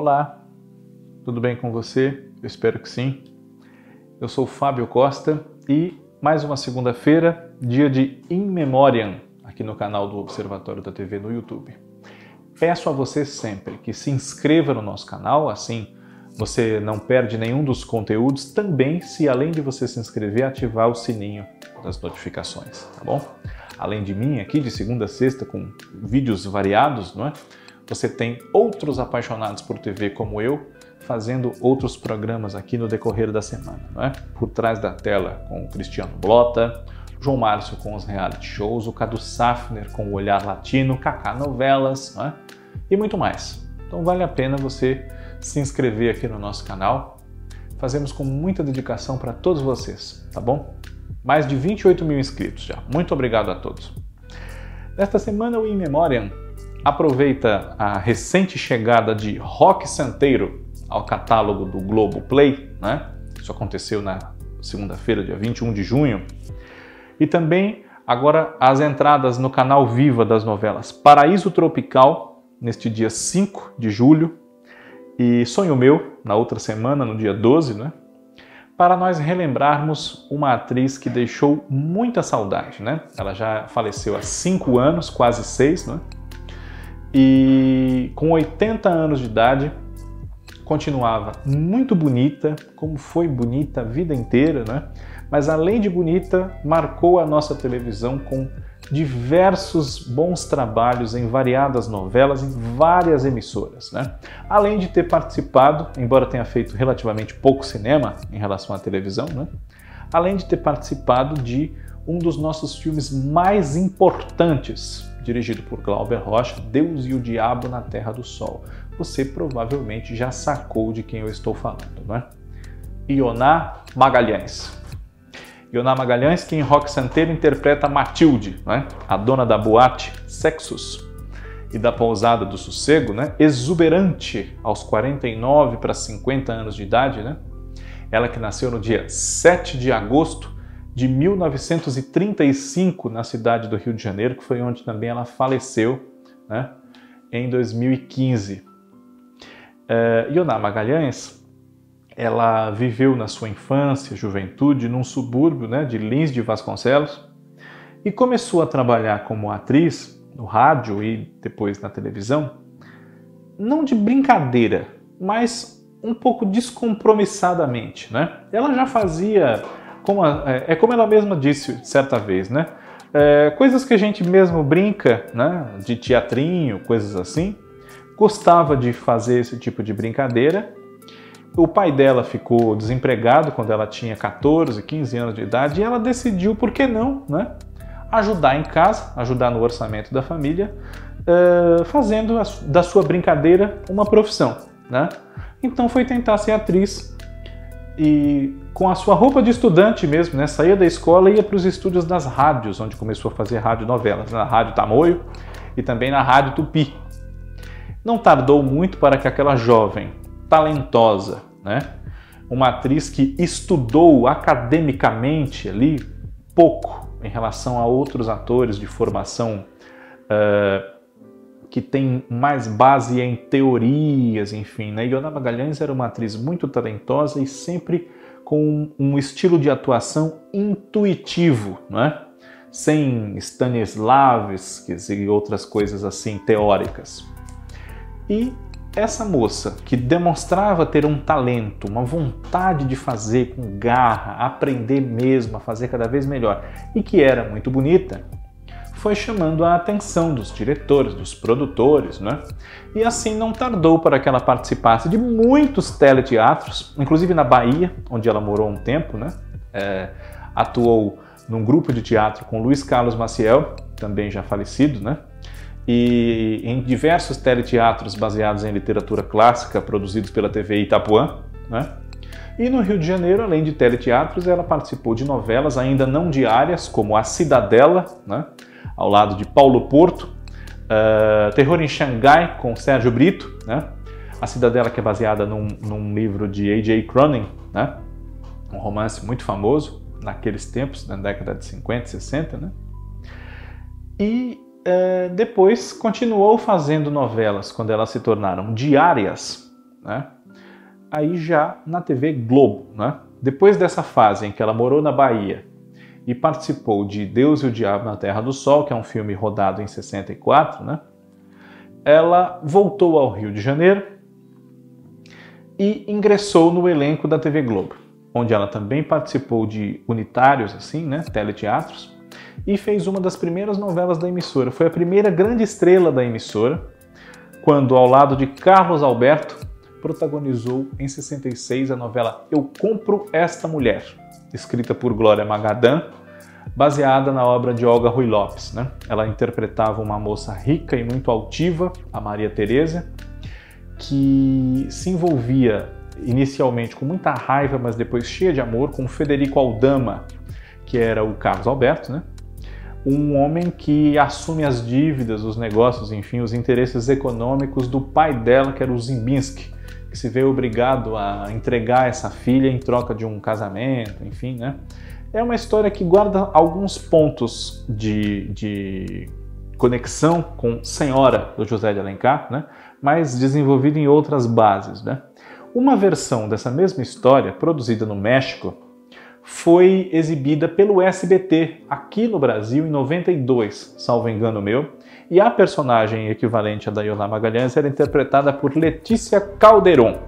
Olá, tudo bem com você? Eu espero que sim. Eu sou Fábio Costa e mais uma segunda-feira, dia de In Memoriam, aqui no canal do Observatório da TV no YouTube. Peço a você sempre que se inscreva no nosso canal, assim você não perde nenhum dos conteúdos, também se além de você se inscrever, ativar o sininho das notificações, tá bom? Além de mim, aqui de segunda a sexta, com vídeos variados, não é? Você tem outros apaixonados por TV como eu, fazendo outros programas aqui no decorrer da semana, não é? Por trás da tela com o Cristiano Blota, João Márcio com os reality shows, o Cadu Safner com o Olhar Latino, Kaká Novelas, não é? E muito mais. Então vale a pena você se inscrever aqui no nosso canal. Fazemos com muita dedicação para todos vocês, tá bom? Mais de 28 mil inscritos já. Muito obrigado a todos. Nesta semana, o In Memoriam aproveita a recente chegada de Rock Santeiro ao catálogo do Globo Play, né? Isso aconteceu na segunda-feira, dia 21 de junho. E também agora as entradas no canal Viva das novelas Paraíso Tropical, neste dia 5 de julho, e Sonho Meu, na outra semana, no dia 12, né? para nós relembrarmos uma atriz que deixou muita saudade, né? Ela já faleceu há cinco anos, quase seis, né? E com 80 anos de idade, continuava muito bonita, como foi bonita a vida inteira, né? Mas além de bonita, marcou a nossa televisão com diversos bons trabalhos em variadas novelas, em várias emissoras, né? Além de ter participado, embora tenha feito relativamente pouco cinema em relação à televisão, né? Além de ter participado de um dos nossos filmes mais importantes, dirigido por Glauber Rocha, Deus e o Diabo na Terra do Sol. Você provavelmente já sacou de quem eu estou falando, não é? Ioná Magalhães. Ioná Magalhães, que em Rock Santeiro interpreta Matilde, né? a dona da boate Sexus e da pousada do Sossego, né? exuberante aos 49 para 50 anos de idade. Né? Ela que nasceu no dia 7 de agosto de 1935 na cidade do Rio de Janeiro, que foi onde também ela faleceu né? em 2015. Uh, Ioná Magalhães ela viveu na sua infância, juventude, num subúrbio né, de Lins de Vasconcelos e começou a trabalhar como atriz no rádio e depois na televisão, não de brincadeira, mas um pouco descompromissadamente. Né? Ela já fazia, como a, é, é como ela mesma disse certa vez, né? É, coisas que a gente mesmo brinca, né? de teatrinho, coisas assim. Gostava de fazer esse tipo de brincadeira o pai dela ficou desempregado quando ela tinha 14, 15 anos de idade e ela decidiu, por que não, né? Ajudar em casa, ajudar no orçamento da família, uh, fazendo a, da sua brincadeira uma profissão, né? Então foi tentar ser atriz e com a sua roupa de estudante mesmo, né? Saía da escola e ia para os estúdios das rádios, onde começou a fazer rádio novelas, na Rádio Tamoio e também na Rádio Tupi. Não tardou muito para que aquela jovem talentosa, né? Uma atriz que estudou academicamente ali pouco em relação a outros atores de formação uh, que tem mais base em teorias, enfim. Né? Iona Magalhães era uma atriz muito talentosa e sempre com um estilo de atuação intuitivo, né? sem Stanislavskis e outras coisas assim teóricas. E essa moça que demonstrava ter um talento, uma vontade de fazer com garra, aprender mesmo a fazer cada vez melhor e que era muito bonita, foi chamando a atenção dos diretores, dos produtores, né? E assim não tardou para que ela participasse de muitos teleteatros, inclusive na Bahia, onde ela morou um tempo, né? É, atuou num grupo de teatro com Luiz Carlos Maciel, também já falecido, né? e em diversos teleteatros baseados em literatura clássica produzidos pela TV Itapuã. Né? E no Rio de Janeiro, além de teleteatros, ela participou de novelas ainda não diárias, como A Cidadela, né? Ao lado de Paulo Porto, uh, Terror em Xangai, com Sérgio Brito, né? A Cidadela, que é baseada num, num livro de A.J. Cronin, né? um romance muito famoso naqueles tempos, na década de 50, 60, né? E é, depois continuou fazendo novelas quando elas se tornaram diárias né? Aí já na TV Globo, né? Depois dessa fase em que ela morou na Bahia e participou de Deus e o Diabo na Terra do Sol, que é um filme rodado em 64, né? Ela voltou ao Rio de Janeiro e ingressou no elenco da TV Globo, onde ela também participou de unitários, assim, né? Teleteatros, e fez uma das primeiras novelas da emissora. Foi a primeira grande estrela da emissora, quando, ao lado de Carlos Alberto, protagonizou em 66 a novela Eu Compro Esta Mulher, escrita por Glória Magadã, baseada na obra de Olga Rui Lopes. Né? Ela interpretava uma moça rica e muito altiva, a Maria Teresa, que se envolvia inicialmente com muita raiva, mas depois cheia de amor, com Federico Aldama, que era o Carlos Alberto, né? um homem que assume as dívidas, os negócios, enfim, os interesses econômicos do pai dela, que era o Zimbinski, que se vê obrigado a entregar essa filha em troca de um casamento, enfim, né? É uma história que guarda alguns pontos de, de conexão com Senhora do José de Alencar, né? mas desenvolvida em outras bases. Né? Uma versão dessa mesma história, produzida no México, foi exibida pelo SBT aqui no Brasil em 92, salvo engano meu, e a personagem equivalente à da Ioná Magalhães era interpretada por Letícia Calderon,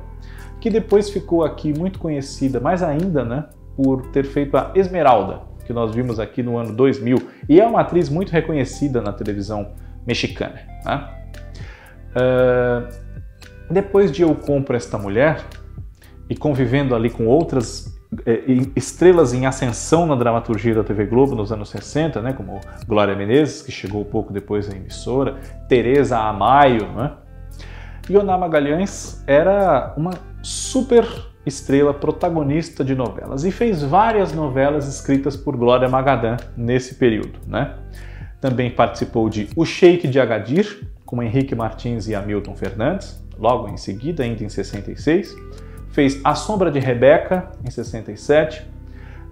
que depois ficou aqui muito conhecida, mais ainda, né, por ter feito a Esmeralda, que nós vimos aqui no ano 2000, e é uma atriz muito reconhecida na televisão mexicana. Né? Uh, depois de Eu Compro Esta Mulher, e convivendo ali com outras estrelas em ascensão na dramaturgia da TV Globo nos anos 60, né, como Glória Menezes, que chegou pouco depois à emissora, Teresa Amaio, né? Ioná Magalhães era uma super estrela protagonista de novelas e fez várias novelas escritas por Glória Magadã nesse período, né? Também participou de O Sheik de Agadir, com Henrique Martins e Hamilton Fernandes, logo em seguida, ainda em 66 fez A Sombra de Rebeca, em 67, uh,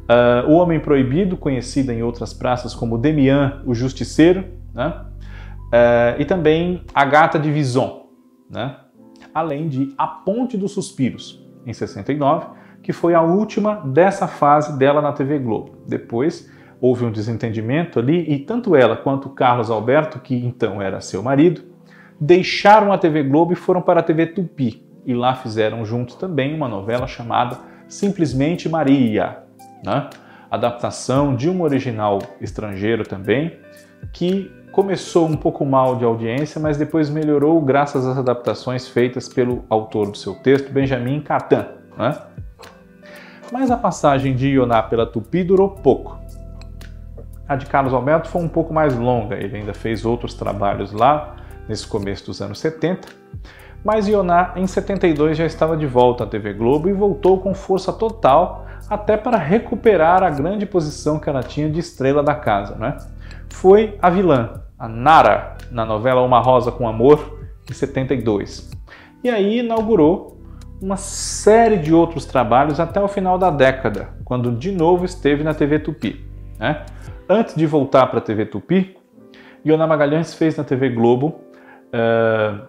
ah, O Homem Proibido, conhecida em outras praças como Demian, o Justiceiro, né? Uh, e também A Gata de Vison, né? além de A Ponte dos Suspiros, em 69, que foi a última dessa fase dela na TV Globo. Depois houve um desentendimento ali e tanto ela quanto Carlos Alberto, que então era seu marido, deixaram a TV Globo e foram para a TV Tupi, e lá fizeram juntos também uma novela chamada Simplesmente Maria, né? adaptação de um original estrangeiro também, que começou um pouco mal de audiência, mas depois melhorou graças às adaptações feitas pelo autor do seu texto, Benjamin Catan. Né? Mas a passagem de Ioná pela Tupi durou pouco. A de Carlos Alberto foi um pouco mais longa, ele ainda fez outros trabalhos lá, nesse começo dos anos 70, mas Ioná, em 72, já estava de volta à TV Globo e voltou com força total até para recuperar a grande posição que ela tinha de estrela da casa. Né? Foi a vilã, a Nara, na novela Uma Rosa com Amor, em 72. E aí inaugurou uma série de outros trabalhos até o final da década, quando de novo esteve na TV Tupi. Né? Antes de voltar para a TV Tupi, Iona Magalhães fez na TV Globo uh,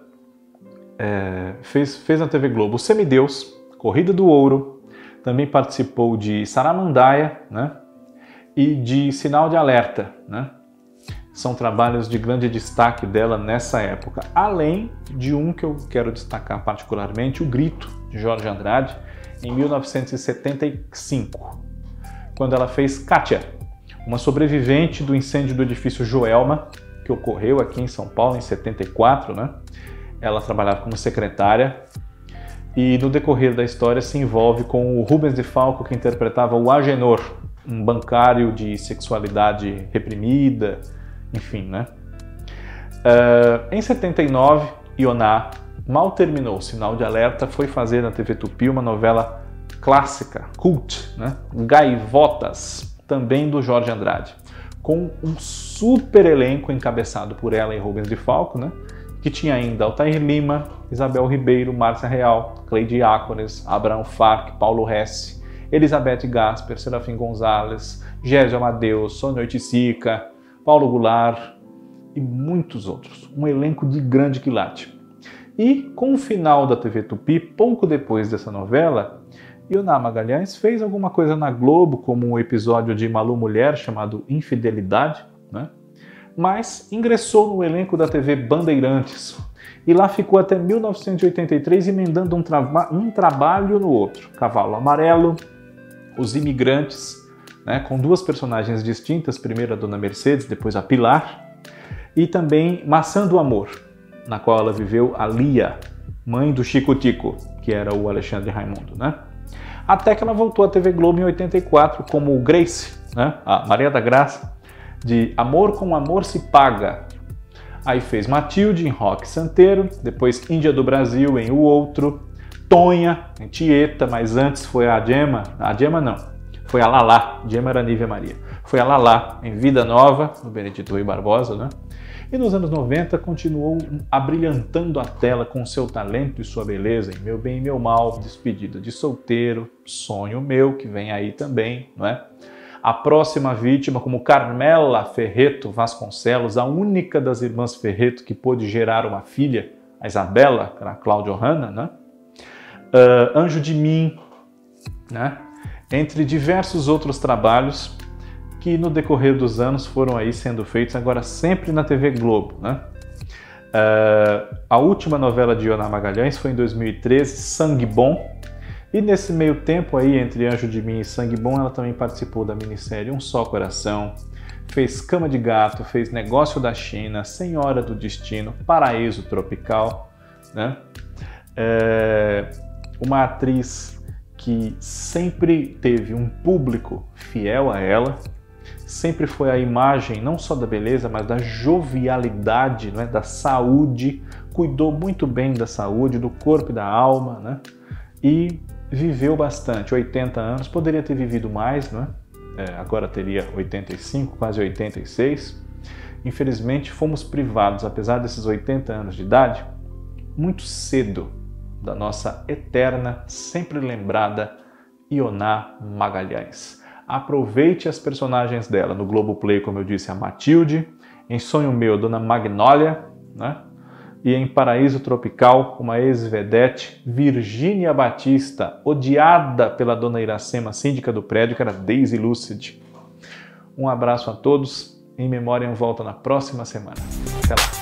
fez, fez na TV Globo Semideus, Corrida do Ouro, também participou de Saramandaia né, e de Sinal de Alerta. Né? São trabalhos de grande destaque dela nessa época, além de um que eu quero destacar particularmente, O Grito, de Jorge Andrade, em 1975, quando ela fez Kátia, uma sobrevivente do incêndio do edifício Joelma, que ocorreu aqui em São Paulo em 74, né? Ela trabalhava como secretária e no decorrer da história se envolve com o Rubens de Falco, que interpretava o Agenor, um bancário de sexualidade reprimida, enfim, né? Uh, em 79, Ioná mal terminou o Sinal de Alerta, foi fazer na TV Tupi uma novela clássica, cult, né? Gaivotas, também do Jorge Andrade, com um super elenco encabeçado por ela e Rubens de Falco, né? Que tinha ainda Altair Lima, Isabel Ribeiro, Márcia Real, Cleide Ácones, Abraão Farc, Paulo Hesse, Elizabeth Gasper, Serafim Gonzalez, Gésio Amadeus, Sônia Oiticica, Paulo Goulart e muitos outros. Um elenco de grande quilate. E com o final da TV Tupi, pouco depois dessa novela, Ioná Magalhães fez alguma coisa na Globo, como um episódio de Malu Mulher chamado Infidelidade, né? Mas ingressou no elenco da TV Bandeirantes e lá ficou até 1983 emendando um, tra um trabalho no outro. Cavalo Amarelo, Os Imigrantes, né, com duas personagens distintas, primeiro a Dona Mercedes, depois a Pilar, e também Maçã do Amor, na qual ela viveu a Lia, mãe do Chico Tico, que era o Alexandre Raimundo, né? Até que ela voltou à TV Globo em 84 como Grace, né? a Maria da Graça, de Amor com Amor se Paga. Aí fez Matilde em Rock Santeiro, depois Índia do Brasil em O Outro, Tonha em Tieta, mas antes foi a Gemma, a Gemma não, foi a Lala, Gemma era Nívia Maria. Foi a Lala em Vida Nova, no Benedito Rui Barbosa, né? E nos anos 90 continuou abrilhantando a tela com seu talento e sua beleza em Meu Bem e Meu Mal, Despedida de Solteiro, Sonho Meu, que vem aí também, não é? A próxima vítima, como Carmela Ferreto Vasconcelos, a única das irmãs Ferreto que pôde gerar uma filha, a Isabela, a Cláudia Hanna, né? Uh, Anjo de Mim, né? Entre diversos outros trabalhos que no decorrer dos anos foram aí sendo feitos, agora sempre na TV Globo. Né? Uh, a última novela de Iona Magalhães foi em 2013, Sangue Bom, e nesse meio tempo aí, entre Anjo de Mim e Sangue Bom, ela também participou da minissérie Um Só Coração, fez Cama de Gato, fez Negócio da China, Senhora do Destino, Paraíso Tropical, né? É uma atriz que sempre teve um público fiel a ela, sempre foi a imagem não só da beleza, mas da jovialidade, né, da saúde, cuidou muito bem da saúde, do corpo e da alma, né? E viveu bastante, 80 anos, poderia ter vivido mais, né? É, agora teria 85, quase 86. Infelizmente, fomos privados, apesar desses 80 anos de idade, muito cedo da nossa eterna, sempre lembrada Ioná Magalhães. Aproveite as personagens dela. No Globoplay, como eu disse, a Matilde. Em Sonho Meu, Dona Magnólia. Né? E em Paraíso Tropical, uma ex-vedete, Virgínia Batista, odiada pela Dona Iracema, síndica do prédio, que era Daisy Lucid. Um abraço a todos. Em Memória em Volta na próxima semana. Até lá.